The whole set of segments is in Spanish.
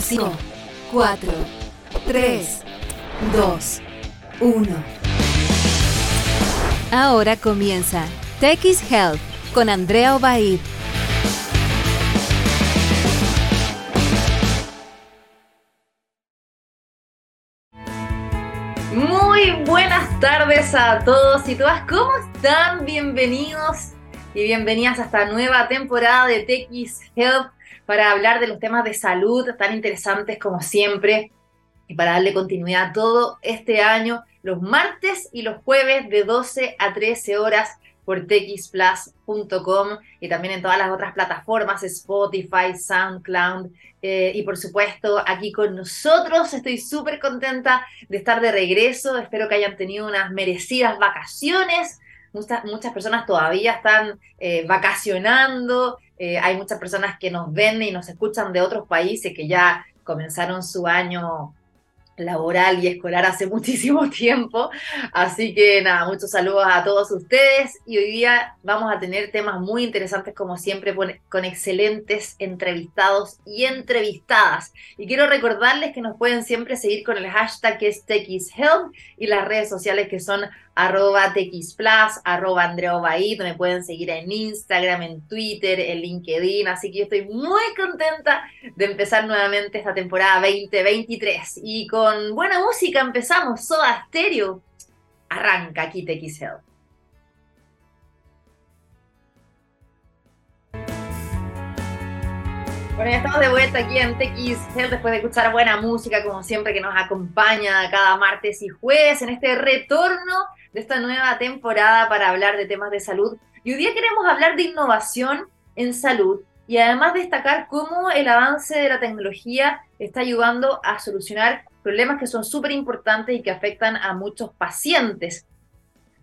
5, 4, 3, 2, 1. Ahora comienza Tech Health con Andrea Obaid. Muy buenas tardes a todos y todas. ¿Cómo están? Bienvenidos y bienvenidas a esta nueva temporada de Tech Health para hablar de los temas de salud tan interesantes como siempre y para darle continuidad todo este año, los martes y los jueves de 12 a 13 horas por txplus.com y también en todas las otras plataformas, Spotify, SoundCloud eh, y por supuesto aquí con nosotros. Estoy súper contenta de estar de regreso, espero que hayan tenido unas merecidas vacaciones. Muchas, muchas personas todavía están eh, vacacionando, eh, hay muchas personas que nos ven y nos escuchan de otros países que ya comenzaron su año laboral y escolar hace muchísimo tiempo. Así que nada, muchos saludos a todos ustedes y hoy día vamos a tener temas muy interesantes como siempre con excelentes entrevistados y entrevistadas. Y quiero recordarles que nos pueden siempre seguir con el hashtag que es TechIsHealth y las redes sociales que son arroba TXPlus, arroba Andrea me pueden seguir en Instagram, en Twitter, en LinkedIn, así que yo estoy muy contenta de empezar nuevamente esta temporada 2023 y con buena música empezamos, Soda Stereo, arranca aquí TX Bueno, ya estamos de vuelta aquí en TX después de escuchar buena música, como siempre, que nos acompaña cada martes y jueves en este retorno de esta nueva temporada para hablar de temas de salud. Y hoy día queremos hablar de innovación en salud y además destacar cómo el avance de la tecnología está ayudando a solucionar problemas que son súper importantes y que afectan a muchos pacientes.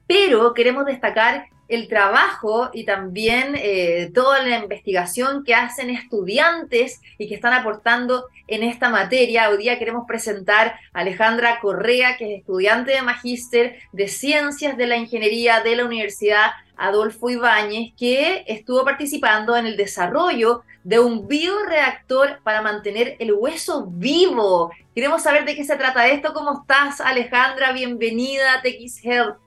Pero queremos destacar el trabajo y también eh, toda la investigación que hacen estudiantes y que están aportando en esta materia. Hoy día queremos presentar a Alejandra Correa, que es estudiante de magíster de Ciencias de la Ingeniería de la Universidad Adolfo Ibáñez, que estuvo participando en el desarrollo de un bioreactor para mantener el hueso vivo. Queremos saber de qué se trata esto. ¿Cómo estás, Alejandra? Bienvenida a TX Health.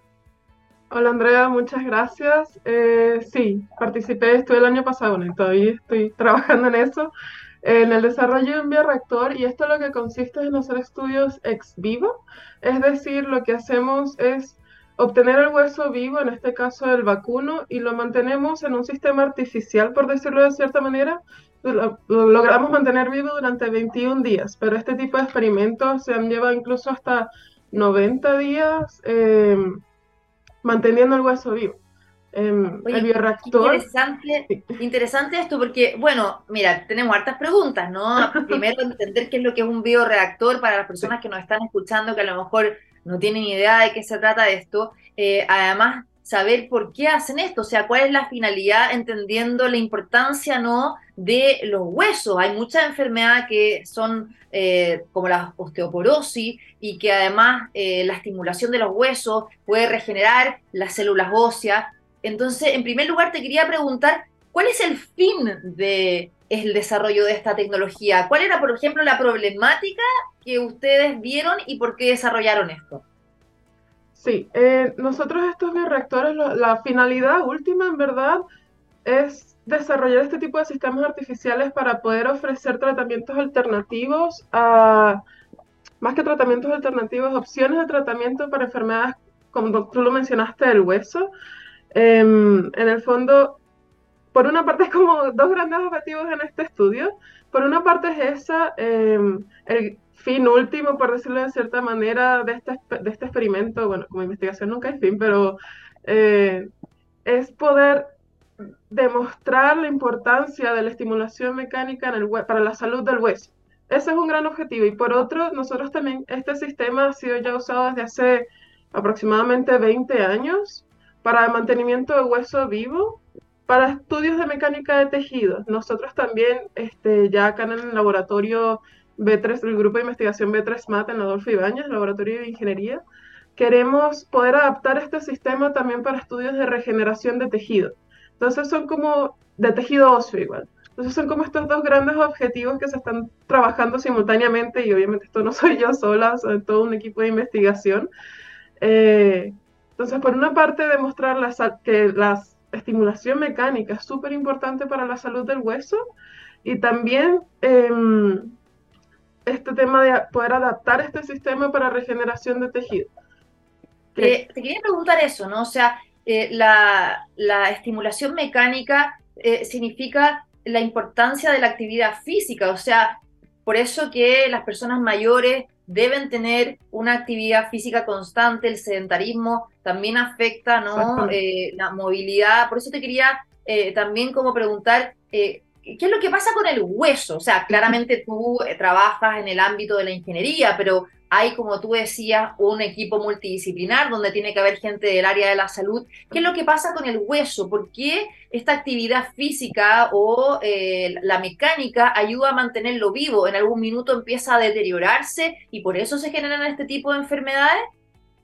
Hola Andrea, muchas gracias. Eh, sí, participé, estuve el año pasado, y todavía estoy trabajando en eso, en el desarrollo de un bioreactor y esto lo que consiste en hacer estudios ex vivo, es decir, lo que hacemos es obtener el hueso vivo, en este caso el vacuno, y lo mantenemos en un sistema artificial, por decirlo de cierta manera, lo, logramos mantener vivo durante 21 días, pero este tipo de experimentos se han llevado incluso hasta 90 días. Eh, manteniendo el hueso vivo. El bioreactor. Interesante, interesante esto porque, bueno, mira, tenemos hartas preguntas, ¿no? Primero entender qué es lo que es un bioreactor para las personas que nos están escuchando, que a lo mejor no tienen idea de qué se trata de esto. Eh, además, saber por qué hacen esto, o sea, cuál es la finalidad, entendiendo la importancia, ¿no?, de los huesos. Hay muchas enfermedades que son eh, como la osteoporosis y que además eh, la estimulación de los huesos puede regenerar las células óseas. Entonces, en primer lugar, te quería preguntar, ¿cuál es el fin del el desarrollo de esta tecnología? ¿Cuál era, por ejemplo, la problemática que ustedes vieron y por qué desarrollaron esto? Sí, eh, nosotros estos bioreactores, la finalidad última en verdad es desarrollar este tipo de sistemas artificiales para poder ofrecer tratamientos alternativos a, más que tratamientos alternativos, opciones de tratamiento para enfermedades, como tú lo mencionaste, del hueso. Em, en el fondo, por una parte es como dos grandes objetivos en este estudio. Por una parte es esa, em, el, fin último, por decirlo de cierta manera, de este, de este experimento, bueno, como investigación nunca hay fin, pero eh, es poder demostrar la importancia de la estimulación mecánica en el para la salud del hueso. Ese es un gran objetivo. Y por otro, nosotros también, este sistema ha sido ya usado desde hace aproximadamente 20 años para el mantenimiento de hueso vivo, para estudios de mecánica de tejidos. Nosotros también, este, ya acá en el laboratorio B3, el grupo de investigación B3MAT en Adolfo Ibáñez, Laboratorio de Ingeniería, queremos poder adaptar este sistema también para estudios de regeneración de tejido. Entonces son como de tejido óseo igual. Entonces son como estos dos grandes objetivos que se están trabajando simultáneamente y obviamente esto no soy yo sola, soy todo un equipo de investigación. Eh, entonces, por una parte, demostrar que la estimulación mecánica es súper importante para la salud del hueso y también em, este tema de poder adaptar este sistema para regeneración de tejido. te quería preguntar eso, ¿no? O sea, eh, la, estimulación mecánica eh, significa la importancia de la actividad física, o sea, por eso que las personas mayores deben tener una actividad física constante, el sedentarismo también afecta ¿no? Eh, la movilidad, por eso te quería también como preguntar, ¿qué es lo que pasa con el hueso? O sea, claramente tú trabajas en el ámbito de la ingeniería, pero hay, como tú decías, un equipo multidisciplinar donde tiene que haber gente del área de la salud. ¿Qué es lo que pasa con el hueso? ¿Por qué esta actividad física o eh, la mecánica ayuda a mantenerlo vivo? En algún minuto empieza a deteriorarse y por eso se generan este tipo de enfermedades.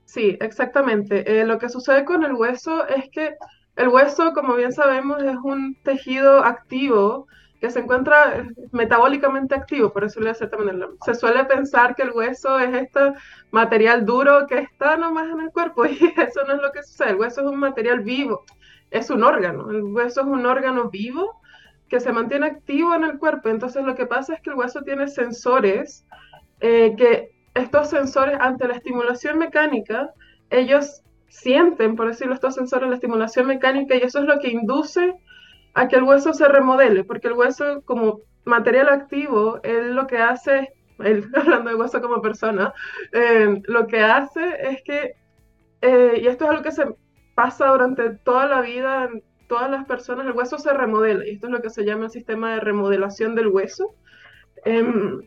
Sí, exactamente. Eh, lo que sucede con el hueso es que el hueso, como bien sabemos, es un tejido activo que se encuentra metabólicamente activo, por eso le hace también Se suele pensar que el hueso es este material duro que está nomás en el cuerpo y eso no es lo que sucede. El hueso es un material vivo, es un órgano. El hueso es un órgano vivo que se mantiene activo en el cuerpo. Entonces lo que pasa es que el hueso tiene sensores eh, que estos sensores ante la estimulación mecánica, ellos sienten, por decirlo, estos sensores la estimulación mecánica y eso es lo que induce a que el hueso se remodele, porque el hueso como material activo, él lo que hace, él, hablando de hueso como persona, eh, lo que hace es que, eh, y esto es algo que se pasa durante toda la vida en todas las personas, el hueso se remodela, y esto es lo que se llama el sistema de remodelación del hueso. Em,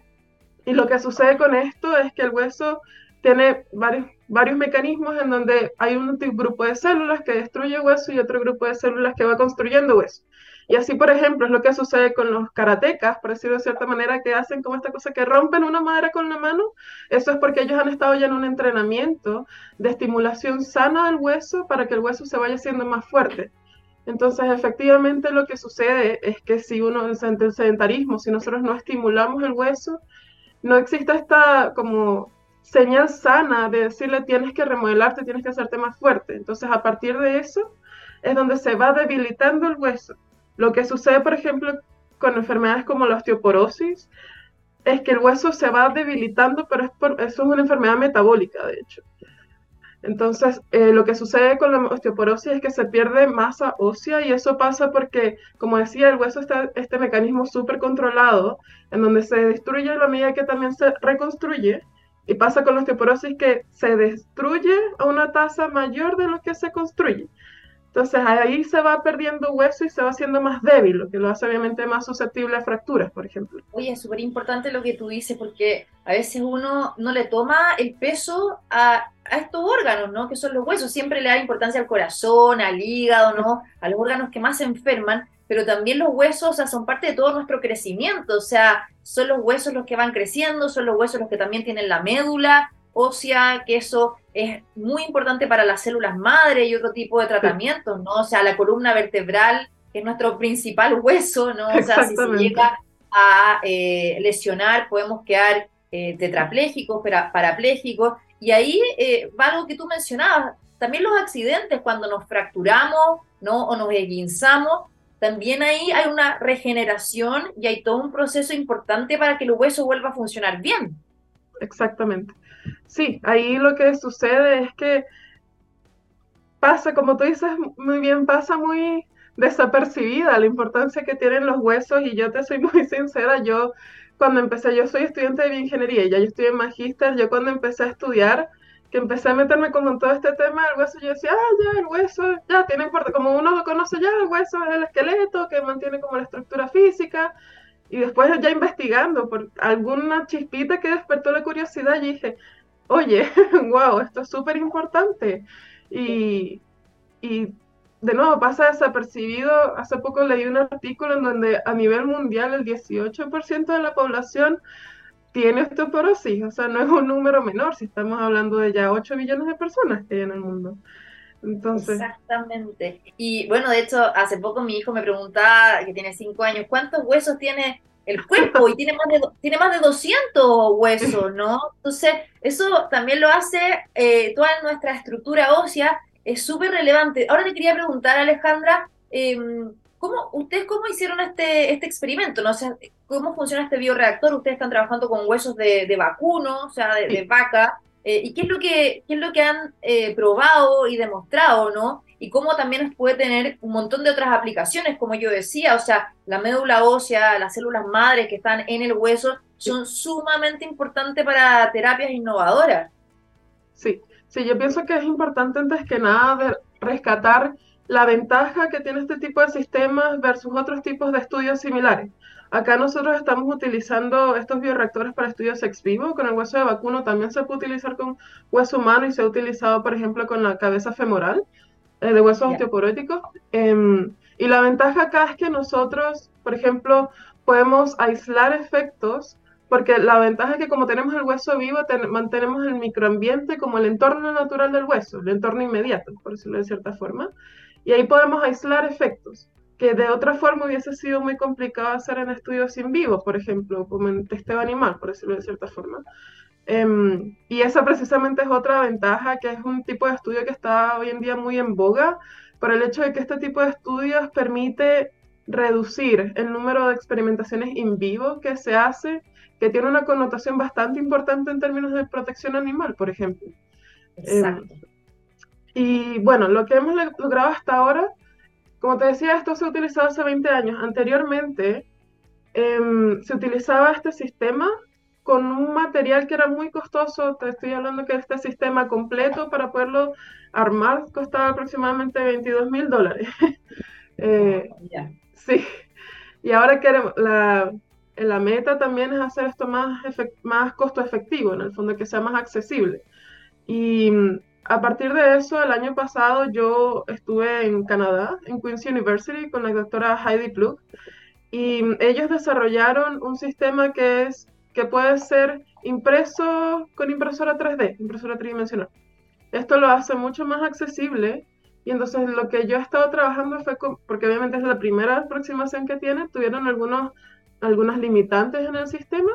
y lo que sucede con esto es que el hueso tiene varios, varios mecanismos en donde hay un grupo de células que destruye hueso y otro grupo de células que va construyendo hueso. Y así, por ejemplo, es lo que sucede con los karatecas, por decirlo de cierta manera, que hacen como esta cosa que rompen una madera con la mano. Eso es porque ellos han estado ya en un entrenamiento de estimulación sana del hueso para que el hueso se vaya haciendo más fuerte. Entonces, efectivamente, lo que sucede es que si uno, en el sedentarismo, si nosotros no estimulamos el hueso, no existe esta como señal sana de decirle tienes que remodelarte, tienes que hacerte más fuerte. Entonces, a partir de eso, es donde se va debilitando el hueso. Lo que sucede, por ejemplo, con enfermedades como la osteoporosis, es que el hueso se va debilitando, pero es eso es una enfermedad metabólica, de hecho. Entonces, eh, lo que sucede con la osteoporosis es que se pierde masa ósea y eso pasa porque, como decía, el hueso está este mecanismo súper controlado, en donde se destruye la medida que también se reconstruye. Y pasa con la osteoporosis que se destruye a una tasa mayor de lo que se construye. Entonces ahí se va perdiendo hueso y se va haciendo más débil, lo que lo hace obviamente más susceptible a fracturas, por ejemplo. Oye, es súper importante lo que tú dices porque a veces uno no le toma el peso a, estos órganos, ¿no? Que son los huesos. Siempre le da importancia al corazón, al hígado, ¿no? A los órganos que más se enferman, pero también los huesos o sea, son parte de todo nuestro crecimiento. O sea, son los huesos los que van creciendo, son los huesos los que también tienen la médula, ósea, que eso es muy importante para las células madre y otro tipo de tratamientos, ¿no? O sea, la columna vertebral, que es nuestro principal hueso, ¿no? O sea, si se llega a eh, lesionar, podemos quedar eh, tetraplégicos, parapléjicos, y ahí eh, va algo que tú mencionabas, también los accidentes, cuando nos fracturamos, ¿no? O nos esguinzamos, también ahí hay una regeneración y hay todo un proceso importante para que el hueso vuelva a funcionar bien. Exactamente. Sí, ahí lo que sucede es que pasa, como tú dices muy bien, pasa muy desapercibida la importancia que tienen los huesos y yo te soy muy sincera, yo cuando empecé, yo soy estudiante de bioingeniería, ya yo estoy en magíster, yo cuando empecé a estudiar, que empecé a meterme como en todo este tema del hueso, yo decía, ah, ya, el hueso, ya, tiene importancia, como uno lo conoce ya, el hueso es el esqueleto que mantiene como la estructura física, y después ya investigando por alguna chispita que despertó la curiosidad, dije, oye, wow, esto es súper importante. Y, y de nuevo pasa desapercibido. Hace poco leí un artículo en donde a nivel mundial el 18% de la población tiene osteoporosis, o sea, no es un número menor si estamos hablando de ya 8 millones de personas que hay en el mundo. Entonces... Exactamente. Y bueno, de hecho, hace poco mi hijo me preguntaba, que tiene cinco años, ¿cuántos huesos tiene el cuerpo? Y tiene más de, tiene más de 200 huesos, ¿no? Entonces, eso también lo hace eh, toda nuestra estructura ósea, es súper relevante. Ahora te quería preguntar, Alejandra, em, ¿cómo, ¿ustedes cómo hicieron este, este experimento? ¿no? O ¿Cómo funciona este bioreactor? Ustedes están trabajando con huesos de, vacuno, o sea, de, de vaca. Eh, ¿Y qué es lo que, qué es lo que han eh, probado y demostrado, no? Y cómo también puede tener un montón de otras aplicaciones, como yo decía, o sea, la médula ósea, las células madres que están en el hueso, son sumamente importantes para terapias innovadoras. Sí, sí, yo pienso que es importante antes que nada rescatar la ventaja que tiene este tipo de sistemas versus otros tipos de estudios similares. Acá nosotros estamos utilizando estos bioreactores para estudios ex vivo. Con el hueso de vacuno también se puede utilizar con hueso humano y se ha utilizado, por ejemplo, con la cabeza femoral eh, de huesos osteoporóticos. Em, y la ventaja acá es que nosotros, por ejemplo, podemos aislar efectos, porque la ventaja es que como tenemos el hueso vivo, mantenemos el microambiente como el entorno natural del hueso, el entorno inmediato, por decirlo de cierta forma. Y ahí podemos aislar efectos que de otra forma hubiese sido muy complicado hacer en estudios in vivo, por ejemplo, como en testeo animal, por decirlo de cierta forma. Em, y esa precisamente es otra ventaja, que es un tipo de estudio que está hoy en día muy en boga, por el hecho de que este tipo de estudios permite reducir el número de experimentaciones in vivo que se hace, que tiene una connotación bastante importante en términos de protección animal, por ejemplo. Exacto. Em, y bueno, lo que hemos logrado hasta ahora como te decía, esto se ha utilizado hace 20 años. Anteriormente em, se utilizaba este sistema con un material que era muy costoso. Te estoy hablando que este sistema completo para poderlo armar costaba aproximadamente 22 mil dólares. eh, Sí. Y ahora queremos, la, la meta también es hacer esto más, más costo efectivo, en el fondo que sea más accesible. Y a partir de eso, el año pasado yo estuve en Canadá, en Queen's University, con la doctora Heidi Plug, y ellos desarrollaron un sistema que es que puede ser impreso con impresora 3D, impresora tridimensional. Esto lo hace mucho más accesible y entonces lo que yo he estado trabajando fue, porque obviamente es la primera aproximación que tiene, tuvieron algunos, algunas limitantes en el sistema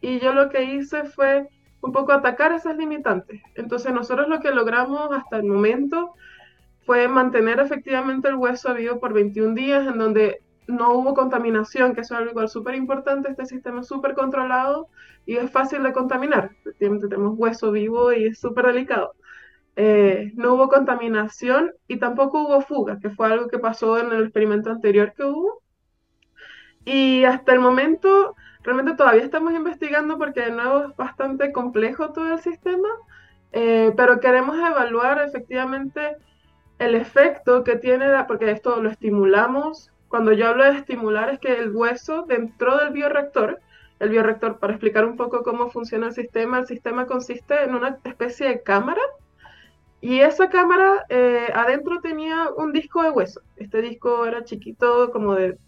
y yo lo que hice fue un poco atacar esas limitantes. Entonces nosotros lo que logramos hasta el momento fue mantener efectivamente el hueso vivo por 21 días en donde no hubo contaminación, que es algo igual súper importante, este sistema es súper controlado y es fácil de contaminar. Efectivamente tenemos hueso vivo y es súper delicado. Eh, no hubo contaminación y tampoco hubo fuga, que fue algo que pasó en el experimento anterior que hubo. Y hasta el momento realmente todavía estamos investigando porque de nuevo es bastante complejo todo el sistema, eh, pero queremos evaluar efectivamente el efecto que tiene, porque esto lo estimulamos. Cuando yo hablo de estimular es que el hueso dentro del bioreactor, el bioreactor, para explicar un poco cómo funciona el sistema, el sistema consiste en una especie de cámara y esa cámara eh, adentro tenía un disco de hueso. Este disco era chiquito, como de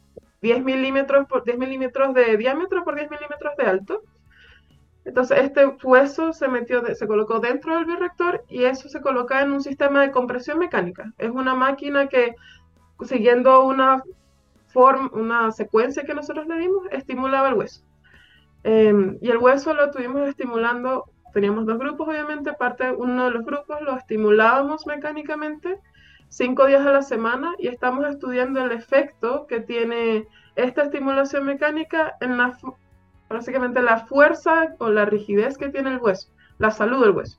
10 milímetros por 10 milímetros de diámetro por 10 milímetros de alto. Entonces este hueso se metió, se colocó dentro del bioreactor y eso se coloca en un sistema de compresión mecánica. Es una máquina que siguiendo una forma, una secuencia que nosotros le dimos, estimulaba el hueso. Em, y el hueso lo tuvimos estimulando, teníamos dos grupos obviamente, parte uno de los grupos lo estimulábamos mecánicamente cinco días a la semana y estamos estudiando el efecto que tiene esta estimulación mecánica en la, básicamente la fuerza o la rigidez que tiene el hueso, la salud del hueso.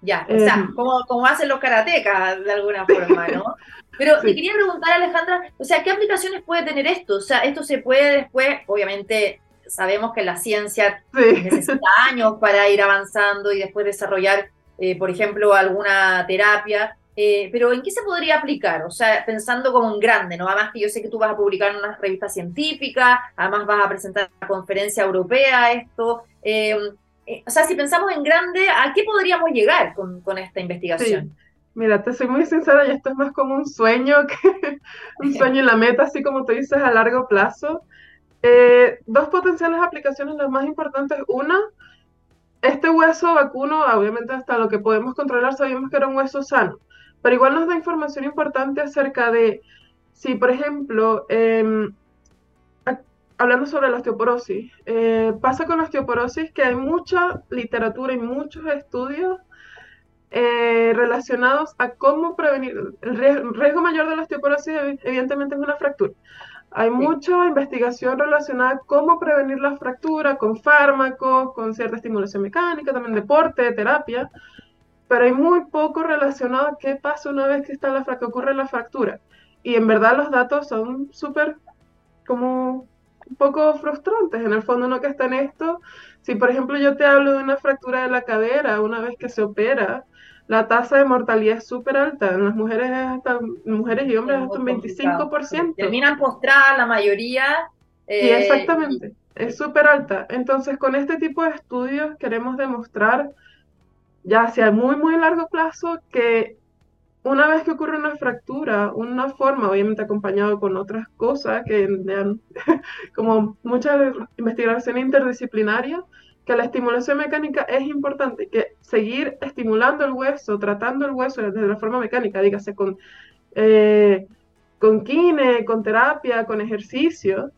Ya, o sea, em, como, hacen los karatecas de alguna forma, ¿no? Pero te quería preguntar, Alejandra, o sea, ¿qué aplicaciones puede tener esto? O sea, esto se puede después, obviamente, sabemos que la ciencia necesita años para ir avanzando y después desarrollar, eh, por ejemplo, alguna terapia. Eh, pero ¿en qué se podría aplicar? O sea, pensando como en grande, ¿no? Además que yo sé que tú vas a publicar en una revista científica, además vas a presentar una conferencia europea esto. Eh, eh, o sea, si pensamos en grande, ¿a qué podríamos llegar con, esta investigación? Mira, te soy muy sincera y esto es más como un sueño que un sueño y la meta, así como tú dices, a largo plazo. dos potenciales aplicaciones, las más importantes. Una, este hueso vacuno, obviamente hasta lo que podemos controlar, sabíamos que era un hueso sano pero igual nos da información importante acerca de si, por ejemplo, em, hablando sobre la osteoporosis, eh, pasa con la osteoporosis que hay mucha literatura y muchos estudios eh, relacionados a cómo prevenir. El riesgo, mayor de la osteoporosis, evidentemente, es una fractura. Hay mucha investigación relacionada a cómo prevenir la fractura con fármacos, con cierta estimulación mecánica, también deporte, terapia, pero hay muy poco relacionado a qué pasa una vez que está la, que ocurre la fractura. Y en verdad los datos son súper como un poco frustrantes. En el fondo no que está en esto. Si por ejemplo yo te hablo de una fractura de la cadera una vez que se opera, la tasa de mortalidad es súper alta. En las mujeres hasta mujeres y hombres hasta un 25%. Terminan postradas la mayoría. Eh, exactamente. Es súper alta. Entonces, con este tipo de estudios queremos demostrar, ya hacia muy, muy largo plazo, que una vez que ocurre una fractura, una forma, obviamente acompañado con otras cosas, que como mucha investigación interdisciplinaria, que la estimulación mecánica es importante, que seguir estimulando el hueso, tratando el hueso desde la forma mecánica, dígase con, eh, con kine, con terapia, con ejercicio,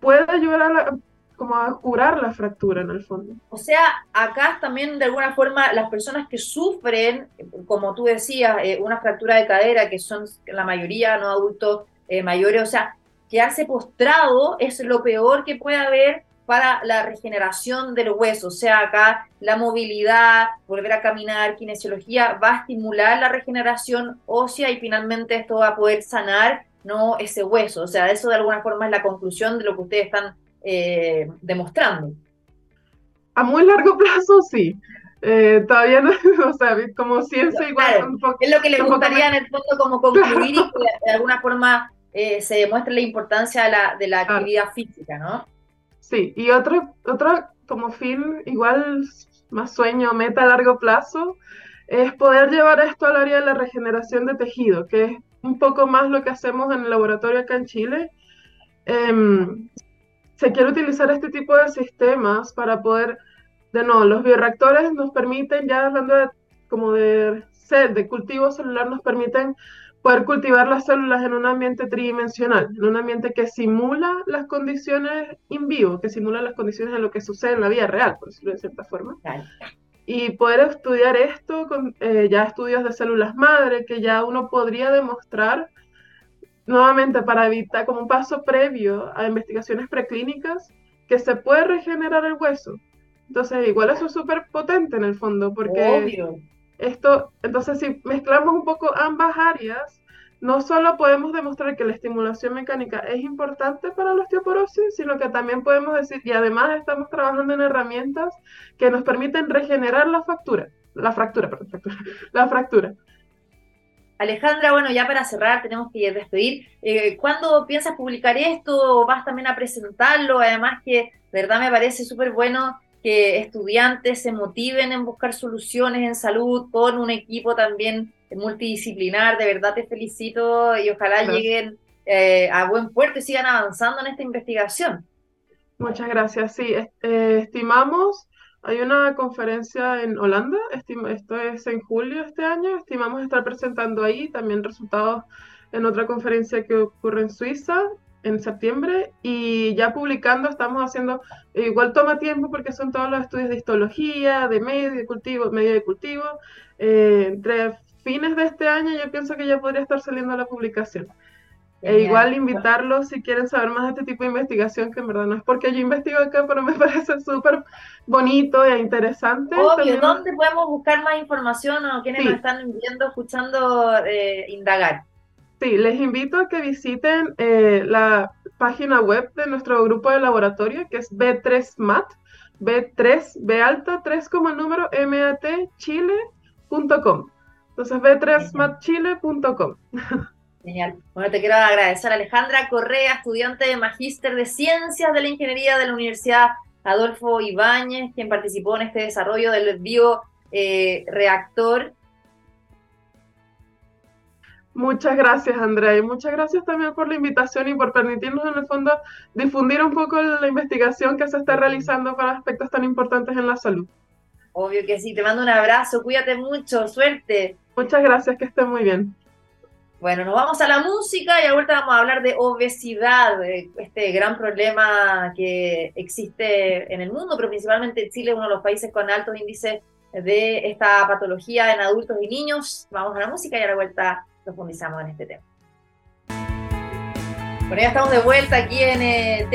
puede ayudar a, como a curar la fractura en el fondo. O sea, acá también de alguna forma las personas que sufren, como tú decías, eh, una fractura de cadera, que son la mayoría no adultos eh, mayores, o sea, quedarse postrado es lo peor que puede haber para la regeneración del hueso. O sea, acá la movilidad, volver a caminar, kinesiología, va a estimular la regeneración ósea y finalmente esto va a poder sanar no ese hueso. O sea, eso de alguna forma es la conclusión de lo que ustedes están eh, demostrando. A muy largo plazo, sí. Eh, todavía no, o sea, como ciencia igual. un poco, es lo que le gustaría en el fondo como concluir y que de alguna forma eh, se demuestre la importancia de la, de la actividad física, ¿no? Sí, y otro, otro como fin, igual más sueño, meta a largo plazo, es poder llevar esto al área de la regeneración de tejido, que es un poco más lo que hacemos en el laboratorio acá en Chile. Em, se quiere utilizar este tipo de sistemas para poder, de nuevo, los bioreactores nos permiten, ya hablando de, como de sed, de cultivo celular, nos permiten poder cultivar las células en un ambiente tridimensional, en un ambiente que simula las condiciones in vivo, que simula las condiciones de lo que sucede en la vida real, por decirlo de cierta forma. Y poder estudiar esto con eh, ya estudios de células madre, que ya uno podría demostrar nuevamente para evitar como un paso previo a investigaciones preclínicas que se puede regenerar el hueso. Entonces, igual eso es súper potente en el fondo, porque esto, entonces si mezclamos un poco ambas áreas, no solo podemos demostrar que la estimulación mecánica es importante para la osteoporosis, sino que también podemos decir, y además estamos trabajando en herramientas que nos permiten regenerar la fractura, la fractura, perdón, fractura, la fractura. Alejandra, bueno, ya para cerrar tenemos que despedir. Eh, ¿Cuándo piensas publicar esto? ¿Vas también a presentarlo? Además que, de verdad, me parece súper bueno que estudiantes se motiven en buscar soluciones en salud con un equipo también multidisciplinar. De verdad te felicito y ojalá lleguen eh, a buen puerto y sigan avanzando en esta investigación. Muchas gracias. Sí, eh, estimamos, hay una conferencia en Holanda, esto es en julio este año, estimamos estar presentando ahí también resultados en otra conferencia que ocurre en Suiza en septiembre y ya publicando estamos haciendo, igual toma tiempo porque son todos los estudios de histología, de medio de cultivo, medio de cultivo. Eh, entre fines de este año yo pienso que ya podría estar saliendo la publicación. E igual invitarlos si quieren saber más de este tipo de investigación, que en verdad no es porque yo investigo acá, pero me parece súper bonito e interesante. Obvio, ¿dónde podemos buscar más información o quienes nos están viendo, escuchando, eh, indagar? Sí, les invito a que visiten eh, la página web de nuestro grupo de laboratorio, que es B3MAT, B3, B alta, 3 como el número, MAT, chile.com. Entonces, b3matchile.com. Genial. Bueno, te quiero agradecer a Alejandra Correa, estudiante de Magíster de Ciencias de la Ingeniería de la Universidad Adolfo Ibáñez, quien participó en este desarrollo del bioreactor eh, Muchas gracias, Andrea, y muchas gracias también por la invitación y por permitirnos, en el fondo, difundir un poco la investigación que se está realizando para aspectos tan importantes en la salud. Obvio que sí, te mando un abrazo, cuídate mucho, suerte. Muchas gracias, que estén muy bien. Bueno, nos vamos a la música y a vuelta vamos a hablar de obesidad, este gran problema que existe en el mundo, pero principalmente Chile es uno de los países con altos índices de esta patología en adultos y niños. Vamos a la música y a la vuelta profundizamos en este tema. Bueno, ya estamos de vuelta aquí en eh,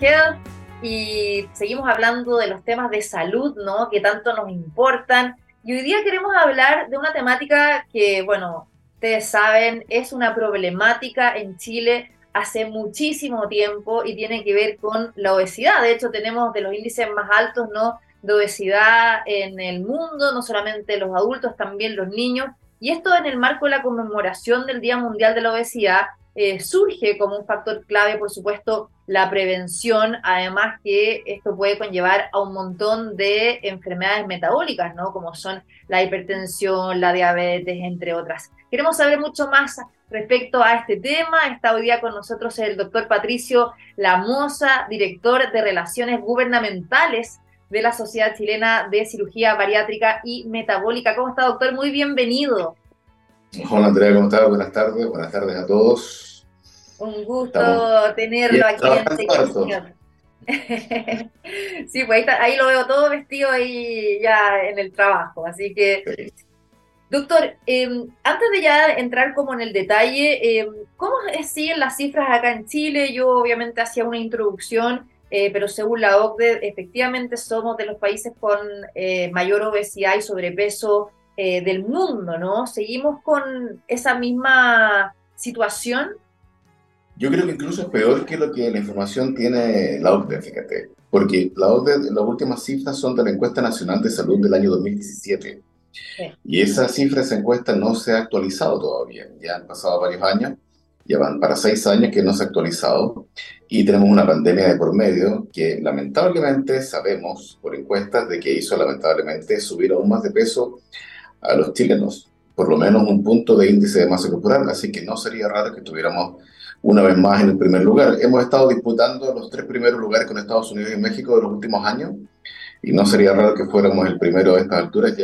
Health y seguimos hablando de los temas de salud, ¿no? Que tanto nos importan. Y hoy día queremos hablar de una temática que, bueno, ustedes saben, es una problemática en Chile hace muchísimo tiempo y tiene que ver con la obesidad. De hecho, tenemos de los índices más altos, ¿no? De obesidad en el mundo, no solamente los adultos, también los niños. Y esto en el marco de la conmemoración del Día Mundial de la Obesidad, eh, surge como un factor clave, por supuesto, la prevención, además que esto puede conllevar a un montón de enfermedades metabólicas, ¿no? Como son la hipertensión, la diabetes, entre otras. Queremos saber mucho más respecto a este tema. Está hoy día con nosotros el doctor Patricio Lamosa, director de Relaciones Gubernamentales de la Sociedad Chilena de Cirugía Bariátrica y Metabólica. ¿Cómo está, doctor? Muy bienvenido. Hola, Andrea, ¿cómo estás? Buenas tardes. Buenas tardes a todos. Un gusto tenerlo aquí en sí, pues ahí, lo veo todo vestido ahí ya en el trabajo, así que Doctor, em, antes de ya entrar como en el detalle, em, ¿cómo siguen las cifras acá en Chile? Yo obviamente hacía una introducción, eh, pero según la OCDE, efectivamente somos de los países con eh, mayor obesidad y sobrepeso eh, del mundo, ¿no? ¿Seguimos con esa misma situación? Yo creo que incluso es peor que lo que la información tiene la OCDE, fíjate, porque la OCDE, las últimas cifras son de la encuesta nacional de salud del año 2017 y esa cifra, esa encuesta no se ha actualizado todavía. Ya han pasado varios años, ya van para seis años que no se ha actualizado. Y tenemos una pandemia de por medio que lamentablemente sabemos por encuestas de que hizo lamentablemente subir aún más de peso a los chilenos, por lo menos un punto de índice de masa corporal. Así que no sería raro que tuviéramos una vez más en el primer lugar. Hemos estado disputando los tres primeros lugares con Estados Unidos y México de los últimos años y no sería raro que fuéramos el primero a estas alturas,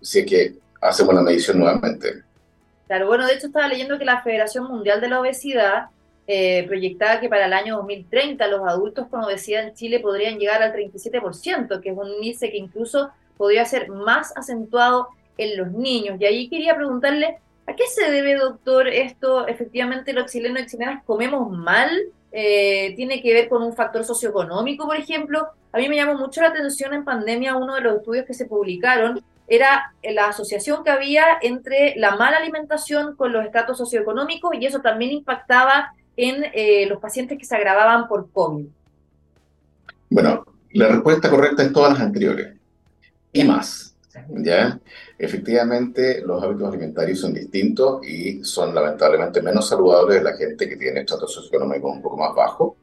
si es que hacemos la medición nuevamente. Claro, bueno, de hecho estaba leyendo que la Federación Mundial de la Obesidad eh, proyectaba que para el año 2030 los adultos con obesidad en Chile podrían llegar al 37%, que es un índice que incluso podría ser más acentuado en los niños. Y ahí quería preguntarle, ¿a qué se debe, doctor, esto? Efectivamente, los chilenos y chilenas comemos mal eh, tiene que ver con un factor socioeconómico, por ejemplo. A mí me llamó mucho la atención en pandemia uno de los estudios que se publicaron era la asociación que había entre la mala alimentación con los estatus socioeconómicos y eso también impactaba en eh, los pacientes que se agravaban por COVID. Bueno, la respuesta correcta es todas las anteriores y más. ¿ya? Efectivamente, los hábitos alimentarios son distintos y son lamentablemente menos saludables de la gente que tiene estatus socioeconómico un poco más bajo.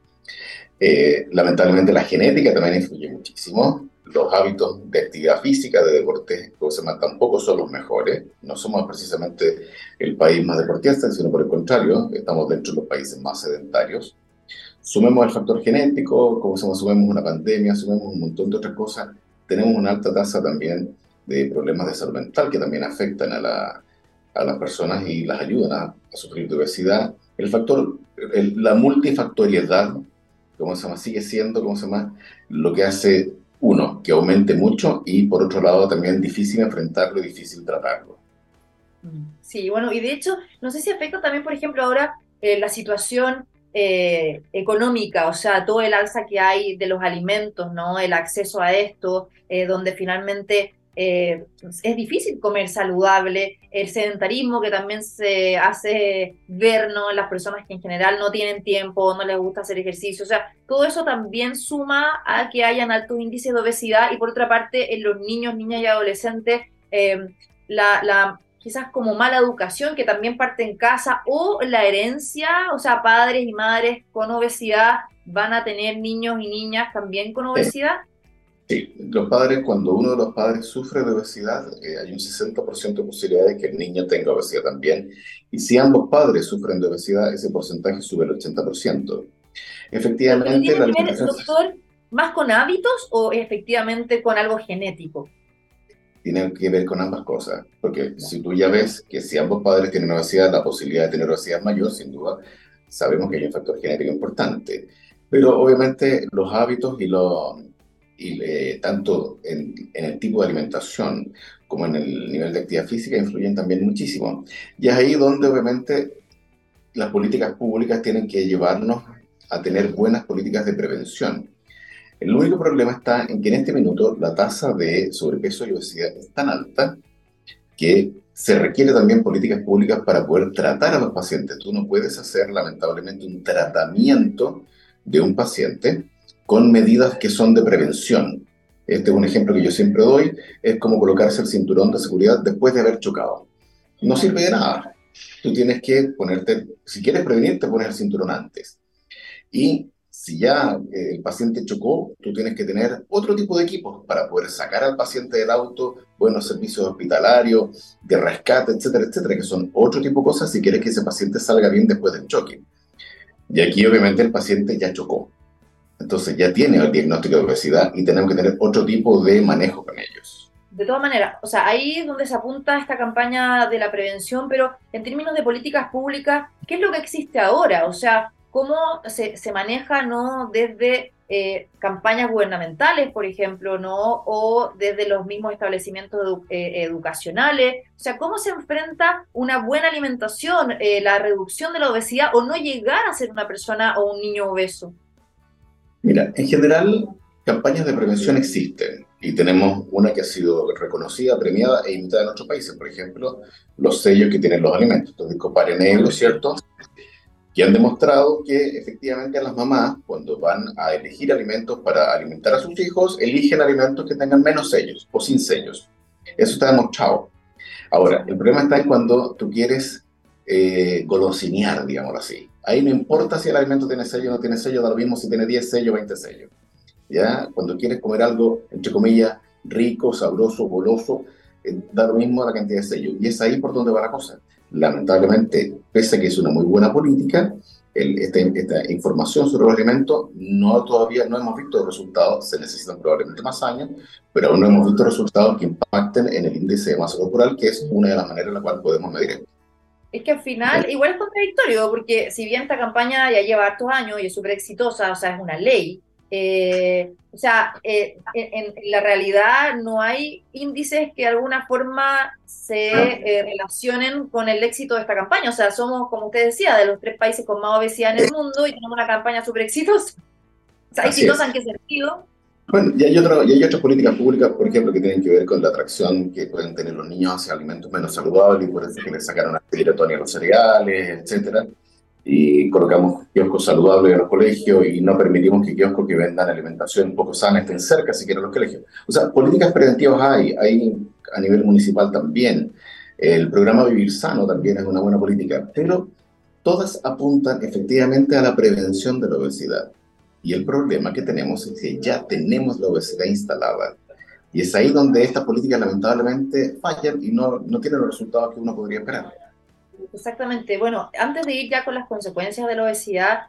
Eh, lamentablemente la genética también influye muchísimo. Los hábitos de actividad física, de deporte, pues, tampoco son los mejores. No somos precisamente el país más deportista, sino por el contrario, estamos dentro de los países más sedentarios. Sumemos el factor genético, como sumemos una pandemia, sumemos un montón de otras cosas. Tenemos una alta tasa también de problemas de salud mental que también afectan a, la, a las personas y las ayudan a, sufrir de obesidad. El factor, la multifactoriedad, como se llama, sigue siendo, como se llama, lo que hace, uno, que aumente mucho y por otro lado también difícil enfrentarlo y difícil tratarlo. Sí, bueno, y de hecho, no sé si afecta también, por ejemplo, ahora eh, la situación eh, económica, o sea, todo el alza que hay de los alimentos, ¿no? El acceso a esto, eh, donde finalmente eh, es difícil comer saludable, el sedentarismo que también se hace ver ¿no? en las personas que en general no tienen tiempo, no les gusta hacer ejercicio, o sea, todo eso también suma a que hayan altos índices de obesidad y por otra parte en los niños, niñas y adolescentes, eh, la, la quizás como mala educación que también parte en casa o la herencia, o sea, padres y madres con obesidad van a tener niños y niñas también con obesidad. Sí, los padres, cuando uno de los padres sufre de obesidad, eh, hay un 60% de posibilidad de que el niño tenga obesidad también. Y si ambos padres sufren de obesidad, ese porcentaje sube al 80%. Efectivamente, la alimentación... doctor, más con hábitos o efectivamente con algo genético? tiene que ver con ambas cosas, porque si tú ya ves que si ambos padres tienen obesidad, la posibilidad de tener obesidad es mayor, sin duda, sabemos que hay un factor genético importante. Pero obviamente los hábitos y, lo, y eh, tanto en, en, el tipo de alimentación como en el nivel de actividad física influyen también muchísimo. Y es ahí donde obviamente las políticas públicas tienen que llevarnos a tener buenas políticas de prevención. El único problema está en que en este minuto la tasa de sobrepeso y obesidad es tan alta que se requiere también políticas públicas para poder tratar a los pacientes. Tú no puedes hacer lamentablemente un tratamiento de un paciente con medidas que son de prevención. Este es un ejemplo que yo siempre doy, es como colocarse el cinturón de seguridad después de haber chocado. No sirve de nada. Tú tienes que ponerte, si quieres prevenir, te pones el cinturón antes. Y si ya eh, el paciente chocó, tú tienes que tener otro tipo de equipos para poder sacar al paciente del auto, buenos servicios hospitalarios, de rescate, etcétera, etcétera, que son otro tipo de cosas si quieres que ese paciente salga bien después del choque. Y aquí obviamente el paciente ya chocó. Entonces ya tiene el diagnóstico de obesidad y tenemos que tener otro tipo de manejo con ellos. De todas maneras, o sea, ahí es donde se apunta esta campaña de la prevención, pero en términos de políticas públicas, ¿qué es lo que existe ahora? O sea, ¿cómo se, maneja no desde eh, campañas gubernamentales, por ejemplo, ¿no? O desde los mismos establecimientos eh, educacionales. O sea, ¿cómo se enfrenta una buena alimentación, eh, la reducción de la obesidad o no llegar a ser una persona o un niño obeso? Mira, en general, campañas de prevención existen y tenemos una que ha sido reconocida, premiada e imitada en otros países. Por ejemplo, los sellos que tienen los alimentos. Entonces, copare negro, ¿cierto? que han demostrado que efectivamente las mamás, cuando van a elegir alimentos para alimentar a sus hijos, eligen alimentos que tengan menos sellos o sin sellos. Eso está demostrado. Ahora, el problema está en cuando tú quieres eh, golosinear, así. Ahí no importa si el alimento tiene sello o no tiene sello, da lo mismo si tiene 10 sellos o 20 sellos. ¿Ya? Cuando quieres comer algo, entre comillas, rico, sabroso, goloso, eh, da lo mismo la cantidad de sellos. Y es ahí por donde va la cosa lamentablemente, pese a que es una muy buena política, esta, información sobre los alimentos no todavía no hemos visto resultados, se necesitan probablemente más años, pero aún no hemos visto resultados que impacten en el índice de masa corporal, que es una de las maneras en la cual podemos medir esto. Es que al final, igual es contradictorio, porque si bien esta campaña ya lleva hartos años y es súper exitosa, o sea, es una ley, eh, o sea, eh, en, la realidad no hay índices que de alguna forma se eh, relacionen con el éxito de esta campaña. O sea, somos, como usted decía, de los tres países con más obesidad en el mundo y tenemos una campaña súper exitosa. O sea, ¿exitosa en qué sentido? Bueno, y hay, otro, y hay otras políticas públicas, por ejemplo, que tienen que ver con la atracción que pueden tener los niños hacia alimentos menos saludables y por eso que les sacaron la a los cereales, etcétera y colocamos kioscos saludables en los colegios y no permitimos que kioscos que vendan alimentación poco sana estén cerca siquiera de los colegios. O sea, políticas preventivas hay, hay a nivel municipal también. El programa Vivir Sano también es una buena política, pero todas apuntan efectivamente a la prevención de la obesidad. Y el problema que tenemos es que ya tenemos la obesidad instalada. Y es ahí donde estas políticas lamentablemente fallan y no, no tienen los resultados que uno podría esperar. Exactamente. Bueno, antes de ir ya con las consecuencias de la obesidad,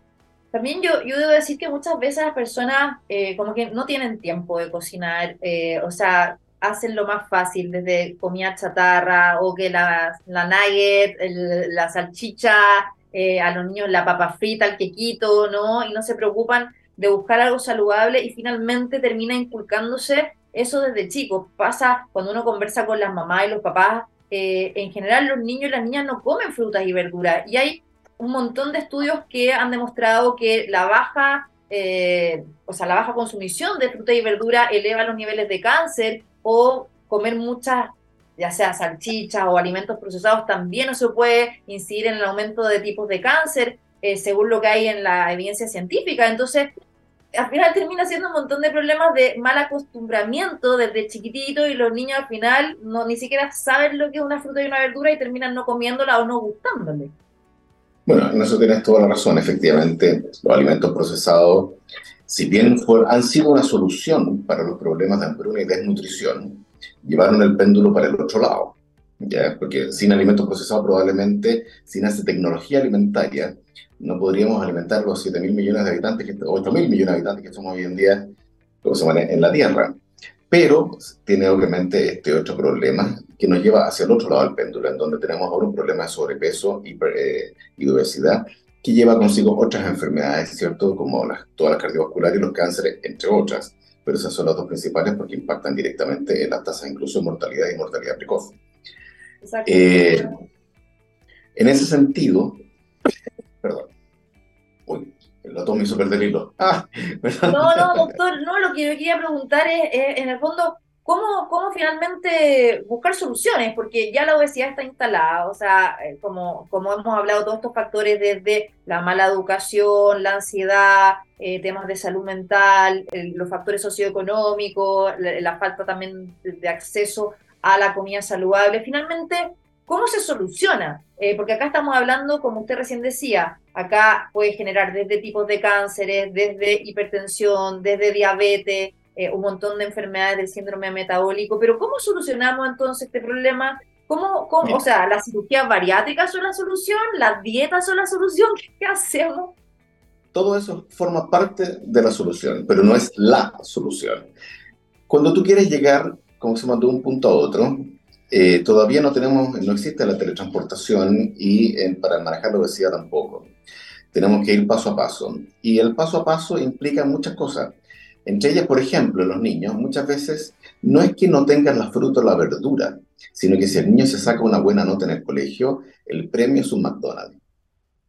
también yo, yo debo decir que muchas veces las personas eh, como que no tienen tiempo de cocinar, eh, o sea, hacen lo más fácil, desde comida chatarra o que la, la nugget, la salchicha, eh, a los niños la papa frita, el quequito, ¿no? Y no se preocupan de buscar algo saludable y finalmente termina inculcándose eso desde chicos. Pasa cuando uno conversa con las mamás y los papás eh, en general los niños y las niñas no comen frutas y verduras. Y hay un montón de estudios que han demostrado que la baja, eh, o sea, la baja consumición de fruta y verdura eleva los niveles de cáncer o comer muchas, ya sea salchichas o alimentos procesados, también no se puede incidir en el aumento de tipos de cáncer, eh, según lo que hay en la evidencia científica. Entonces, al final termina siendo un montón de problemas de mal acostumbramiento desde chiquitito y los niños al final no ni siquiera saben lo que es una fruta y una verdura y terminan no comiéndola o no gustándole. Bueno, en eso tienes toda la razón. Efectivamente, los alimentos procesados, si bien han sido una solución para los problemas de hambruna y desnutrición, llevaron el péndulo para el otro lado. ¿ya? Porque sin alimentos procesados probablemente, sin esa tecnología alimentaria, no podríamos alimentar los 7 mil millones de habitantes, que, 8 mil millones de habitantes que somos hoy en día en la Tierra. pero tiene obviamente este otro problema que nos lleva hacia el otro lado del péndulo, en donde tenemos ahora un problema de sobrepeso y, eh, y obesidad que lleva consigo otras enfermedades, ¿cierto? Como las, todas las cardiovasculares y los cánceres, entre otras. Pero esas son las dos principales porque impactan directamente en las tasas incluso de mortalidad y mortalidad precoz. Eh, en ese sentido, perdón, uy, el otro me hizo perder el hilo. Ah, no, no, doctor, no, lo que yo quería preguntar es, en el fondo, ¿cómo, ¿cómo finalmente buscar soluciones? Porque ya la obesidad está instalada, o sea, eh, como, como hemos hablado, todos estos factores desde la mala educación, la ansiedad, eh, temas de salud mental, los factores socioeconómicos, la falta también de acceso a la comida saludable, finalmente ¿Cómo se soluciona? Eh, porque acá estamos hablando, como usted recién decía, acá puede generar desde tipos de cánceres, desde hipertensión, desde diabetes, eh, un montón de enfermedades del síndrome metabólico, pero ¿cómo solucionamos entonces este problema? ¿Cómo, cómo o sea, las cirugías bariátricas son la solución? ¿Las dietas son la solución? ¿Qué hacemos? Todo eso forma parte de la solución, pero no es la solución. Cuando tú quieres llegar, como se mandó de un punto a otro, eh, todavía no tenemos, no existe la teletransportación y eh, para manejar la obesidad tampoco. Tenemos que ir paso a paso. Y el paso a paso implica muchas cosas. Entre ellas, por ejemplo, los niños, muchas veces no es que no tengan la fruta o la verdura, sino que si el niño se saca una buena nota en el colegio, el premio es un McDonald's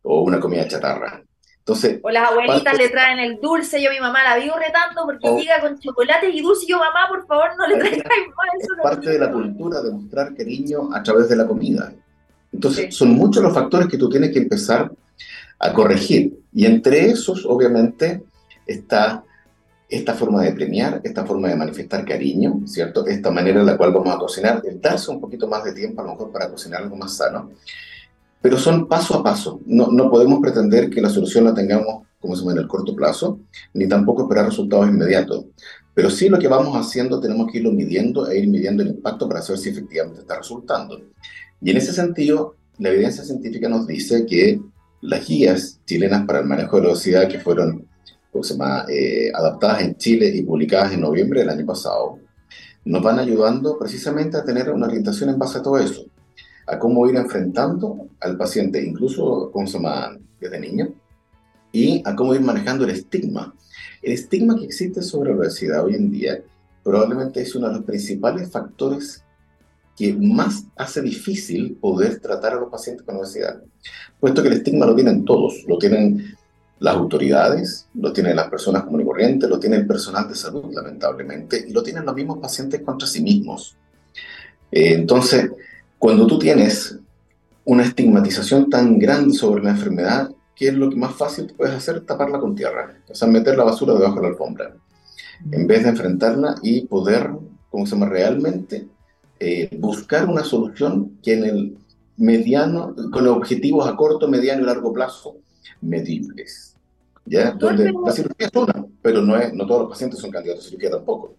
o una comida chatarra. Entonces, o las abuelitas le traen el dulce, yo a mi mamá la vivo retando porque llega con chocolate y dulce, yo mamá, por favor, no le traigas eso. Es parte de la cultura de mostrar cariño a través de la comida. Entonces, son muchos los factores que tú tienes que empezar a corregir. Y entre esos, obviamente, está esta forma de premiar, esta forma de manifestar cariño, ¿cierto? Esta manera en la cual vamos a cocinar, el darse un poquito más de tiempo a lo mejor para cocinar algo más sano pero son paso a paso. No, no podemos pretender que la solución la tengamos, como se llama, en el corto plazo, ni tampoco esperar resultados inmediatos. Pero sí lo que vamos haciendo tenemos que irlo midiendo e ir midiendo el impacto para saber si efectivamente está resultando. Y en ese sentido, la evidencia científica nos dice que las guías chilenas para el manejo de obesidad que fueron se llama, eh, adaptadas en Chile y publicadas en noviembre del año pasado, nos van ayudando precisamente a tener una orientación en base a todo eso a cómo ir enfrentando al paciente, incluso con desde niño, y a cómo ir manejando el estigma. El estigma que existe sobre la obesidad hoy en día probablemente es uno de los principales factores que más hace difícil poder tratar a los pacientes con obesidad, puesto que el estigma lo tienen todos, lo tienen las autoridades, lo tienen las personas comunes y corrientes, lo tiene el personal de salud, lamentablemente, y lo tienen los mismos pacientes contra sí mismos. Eh, entonces, cuando tú tienes una estigmatización tan grande sobre la enfermedad, ¿qué es lo que más fácil puedes hacer? Taparla con tierra, o sea, meter la basura debajo de la alfombra, en vez de enfrentarla y poder, como se llama, realmente eh, buscar una solución que en el mediano, con objetivos a corto, mediano y largo plazo medibles. ¿Ya? Donde la cirugía es una, pero no, es, no todos los pacientes son candidatos a cirugía tampoco.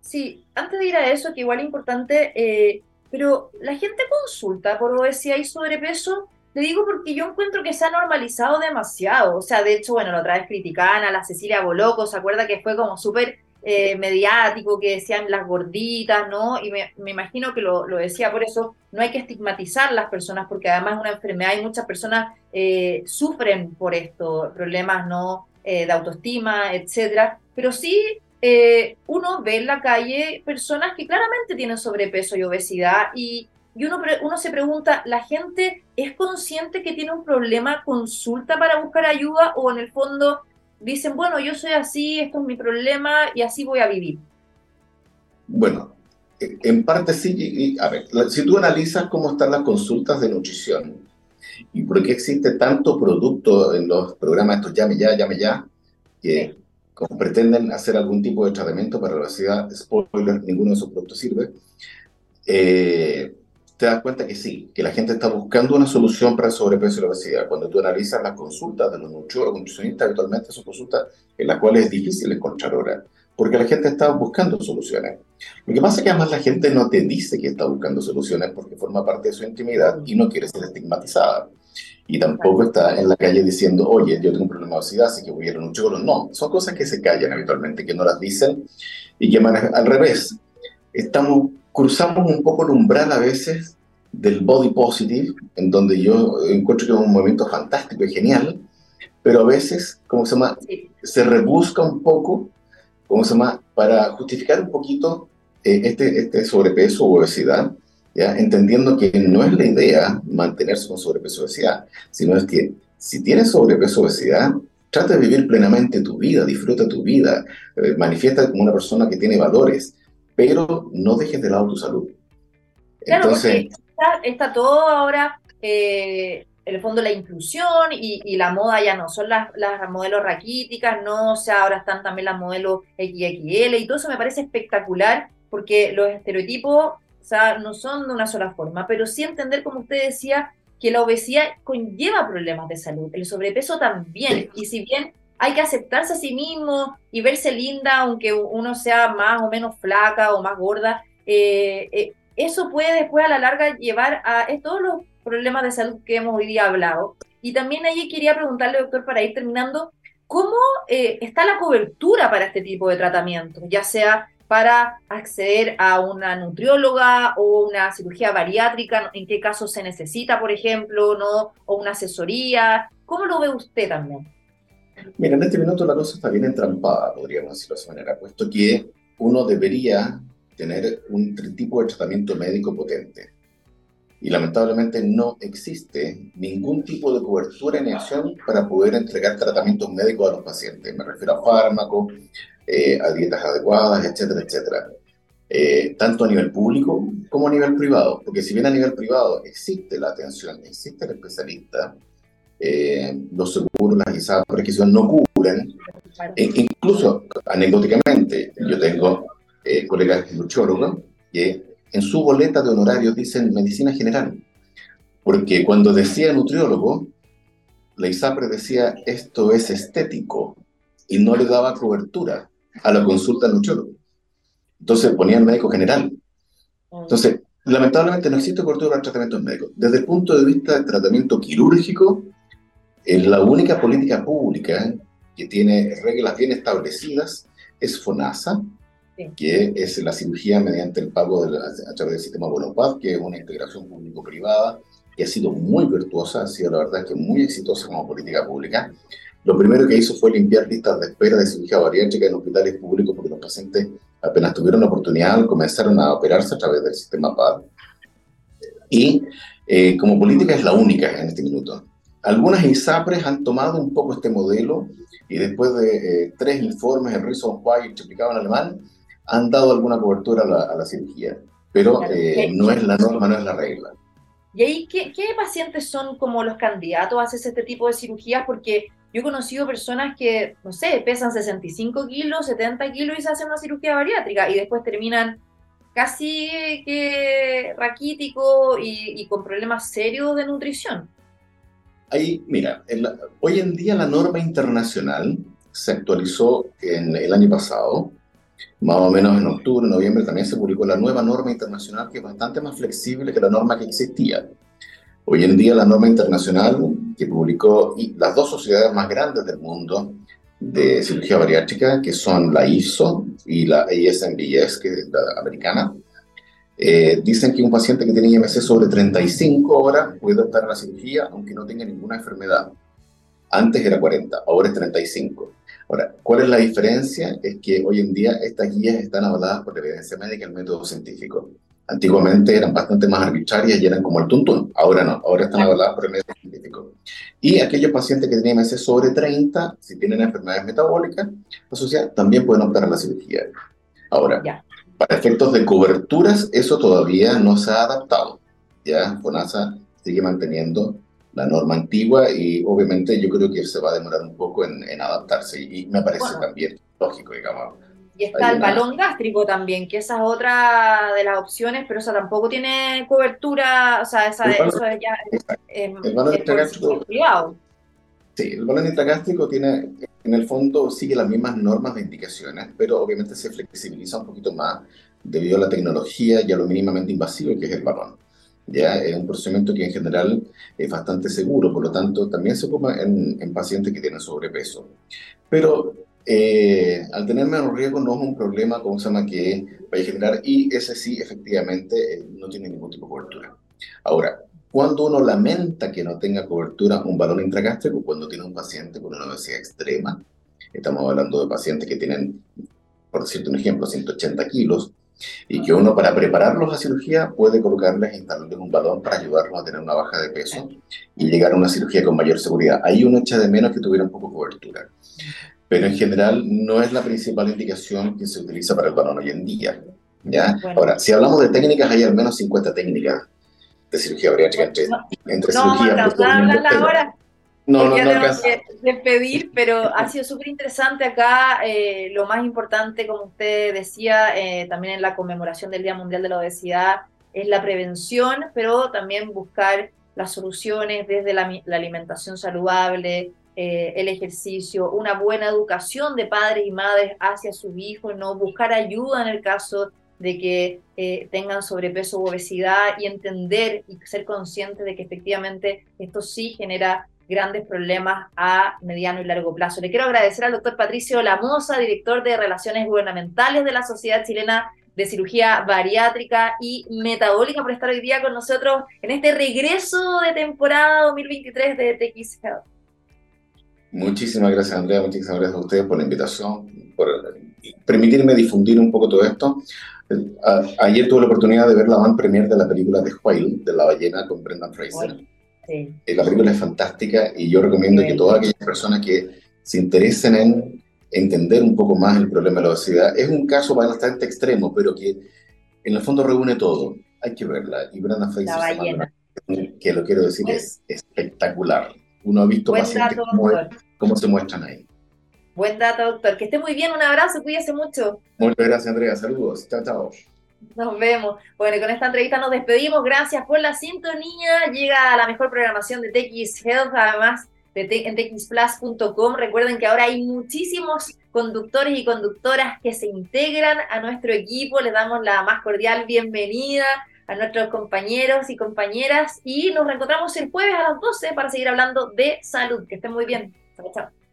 Sí, antes de ir a eso, que igual es importante, eh, pero la gente consulta por obesidad y sobrepeso, le digo porque yo encuentro que se ha normalizado demasiado. O sea, de hecho, bueno, la otra vez criticaban a la Cecilia Boloco, ¿se acuerda que fue como súper eh, mediático, que decían las gorditas, ¿no? Y me, imagino que lo, decía por eso, no hay que estigmatizar las personas, porque además es una enfermedad y muchas personas eh, sufren por esto, problemas, ¿no? Eh, de autoestima, etcétera. Pero sí eh, uno ve en la calle personas que claramente tienen sobrepeso y obesidad y, uno, uno se pregunta, ¿la gente es consciente que tiene un problema, consulta para buscar ayuda o en el fondo dicen, bueno, yo soy así, esto es mi problema y así voy a vivir? Bueno, en parte sí. a ver, si tú analizas cómo están las consultas de nutrición y por qué existe tanto producto en los programas estos llame ya, llame ya, que como pretenden hacer algún tipo de tratamiento para la obesidad, spoiler, ninguno de esos productos sirve, eh, te das cuenta que sí, que la gente está buscando una solución para el sobrepeso y la obesidad. Cuando tú analizas las consultas de los nutricionistas, habitualmente son consultas en las cuales es difícil encontrar ahora, porque la gente está buscando soluciones. Lo que pasa es que además la gente no te dice que está buscando soluciones porque forma parte de su intimidad y no quiere ser estigmatizada. Y tampoco está en la calle diciendo, oye, yo tengo un problema de obesidad, así que voy a ir a un nutriólogo. No, son cosas que se callan habitualmente, que no las dicen y que al revés. Estamos, cruzamos un poco el umbral a veces del body positive, en donde yo encuentro que es un movimiento fantástico y genial, pero a veces, ¿cómo se llama? Se rebusca un poco, ¿cómo se llama? Para justificar un poquito eh, este, este sobrepeso o obesidad, ¿ya? entendiendo que no es la idea mantenerse con sobrepeso o obesidad, sino es que si tienes sobrepeso o obesidad, trata de vivir plenamente tu vida, disfruta tu vida, eh, manifiesta como una persona que tiene valores, pero no dejes de lado tu salud. Entonces, está, todo ahora eh, en el fondo la inclusión y, la moda ya no son las, las modelos raquíticas, no, o sea, ahora están también las modelos XXL y todo eso me parece espectacular porque los estereotipos, sea, no son de una sola forma, pero sí entender, como usted decía, que la obesidad conlleva problemas de salud, el sobrepeso también, y si bien hay que aceptarse a sí mismo y verse linda, aunque uno sea más o menos flaca o más gorda, eh, eh, eso puede después a la larga llevar a todos los problemas de salud que hemos hoy día hablado. Y también ahí quería preguntarle, doctor, para ir terminando, ¿cómo eh, está la cobertura para este tipo de tratamiento? Ya sea para acceder a una nutrióloga o una cirugía bariátrica, en qué caso se necesita, por ejemplo, ¿no? o una asesoría. ¿Cómo lo ve usted también? Mira, en este minuto la cosa está bien entrampada, podríamos decirlo de esa manera, puesto que uno debería tener un tipo de tratamiento médico potente y lamentablemente no existe ningún tipo de cobertura en acción para poder entregar tratamientos médicos a los pacientes. Me refiero a fármacos, eh, a dietas adecuadas, etcétera, etcétera. Eh, tanto a nivel público como a nivel privado, porque si bien a nivel privado existe la atención, existe el especialista, eh, los seguros, las ISAPRES que no cubren, e incluso anecdóticamente, yo tengo colegas nutriólogos que en su boleta de honorarios dicen medicina general. Porque cuando decía nutriólogo, la ISAPRE decía esto es estético y no le daba cobertura a la consulta al nutriólogo. Entonces ponían médico general. Entonces, lamentablemente no existe cobertura para tratamientos médicos. Desde el punto de vista del tratamiento quirúrgico, es la única política pública que tiene reglas bien establecidas es FONASA, que es la cirugía mediante el pago de a través del sistema Bonopad, que es una integración público-privada que ha sido muy virtuosa, ha sido la verdad que muy exitosa como política pública. Lo primero que hizo fue limpiar listas de espera de cirugía bariátrica en hospitales públicos porque los pacientes apenas tuvieron la oportunidad comenzaron a operarse a través del sistema PAD. Y eh, como política es la única en este minuto. Algunas ISAPRES han tomado un poco este modelo y después de eh, tres informes, el Reason Why explicado en alemán, han dado alguna cobertura a la, cirugía, pero eh, no es la norma, no es la regla. ¿Y ahí ¿qué, pacientes son como los candidatos a hacer este tipo de cirugías? Porque yo he conocido personas que, no sé, pesan 65 kilos, 70 kilos y se hacen una cirugía bariátrica y después terminan casi que raquítico y, con problemas serios de nutrición. Ahí, mira, hoy en día la norma internacional se actualizó en el año pasado más o menos en octubre, noviembre, también se publicó la nueva norma internacional que es bastante más flexible que la norma que existía. Hoy en día la norma internacional que publicó las dos sociedades más grandes del mundo de cirugía bariátrica, que son la ISO y la ASMBS, que es la americana, eh, dicen que un paciente que tiene IMC sobre 35 horas puede optar a la cirugía aunque no tenga ninguna enfermedad. Antes era 40, ahora es 35. Ahora, ¿cuál es la diferencia? Es que hoy en día estas guías están avaladas por la evidencia médica y el método científico. Antiguamente eran bastante más arbitrarias y eran como el tuntún. Ahora no, ahora están avaladas por el método científico. Y aquellos pacientes que tienen MS sobre 30, si tienen enfermedades metabólicas asociadas, también pueden optar a la cirugía. Ahora, para efectos de coberturas, eso todavía no se ha adaptado. Ya, FONASA sigue manteniendo la norma antigua y obviamente yo creo que se va a demorar un poco en, adaptarse y me parece también lógico, digamos. Y está el balón gástrico también, que esa es otra de las opciones, pero esa tampoco tiene cobertura, o sea, esa, eso es ya el balón intragástrico, Sí, el balón intragástrico tiene, en el fondo sigue las mismas normas de indicaciones, pero obviamente se flexibiliza un poquito más debido a la tecnología y a lo mínimamente invasivo que es el balón. ¿ya? Es un procedimiento que en general es bastante seguro, por lo tanto también se ocupa en, en pacientes que tienen sobrepeso. Pero eh, al tener menos riesgo no es un problema, como se llama, que vaya a generar, y ese sí, efectivamente, eh, no tiene ningún tipo de cobertura. Ahora, cuando uno lamenta que no tenga cobertura un balón intragástrico, cuando tiene un paciente con una obesidad extrema, estamos hablando de pacientes que tienen, por decirte un ejemplo, 180 kilos, y que uno para prepararlos a cirugía puede colocarles, instalarles un balón para ayudarlos a tener una baja de peso y llegar a una cirugía con mayor seguridad. Ahí uno echa de menos que tuviera un poco de cobertura. Pero en general no es la principal indicación que se utiliza para el balón hoy en día. ¿ya? Ahora, si hablamos de técnicas, hay al menos 50 técnicas de cirugía bariátrica entre, no, entre no, cirugía... No. No, no, no, tengo que despedir, pero ha sido súper interesante acá. Eh, lo más importante, como usted decía, eh, también en la conmemoración del Día Mundial de la Obesidad, es la prevención, pero también buscar las soluciones desde la, la alimentación saludable, eh, el ejercicio, una buena educación de padres y madres hacia sus hijos, no buscar ayuda en el caso de que eh, tengan sobrepeso o obesidad y entender y ser conscientes de que efectivamente esto sí genera grandes problemas a mediano y largo plazo. Le quiero agradecer al doctor Patricio Lamosa, director de Relaciones Gubernamentales de la Sociedad Chilena de Cirugía Bariátrica y Metabólica, por estar hoy día con nosotros en este regreso de temporada 2023 de TX Health. Muchísimas gracias, Andrea. Muchísimas gracias a ustedes por la invitación, por permitirme difundir un poco todo esto. ayer tuve la oportunidad de ver la van premier de la película The Whale, de la ballena, con Brendan Fraser. Sí. Eh, la película es fantástica y yo recomiendo que todas aquellas personas que se interesen en entender un poco más el problema de la obesidad, es un caso bastante extremo, pero que en el fondo reúne todo. Hay que verla. Y Brendan Fraser, la ballena. que lo quiero decir, es espectacular. Uno ha visto pacientes cómo, se muestran ahí. Buen dato, doctor. Que esté muy bien. Un abrazo. Cuídese mucho. Muchas gracias, Andrea. Saludos. Chao, chao. Nos vemos. Bueno, y con esta entrevista nos despedimos. Gracias por la sintonía. Llega la mejor programación de TX Health, además de en txplus.com. Recuerden que ahora hay muchísimos conductores y conductoras que se integran a nuestro equipo. Les damos la más cordial bienvenida a nuestros compañeros y compañeras y nos reencontramos el jueves a las 12 para seguir hablando de salud. Que estén muy bien. Chao, chao.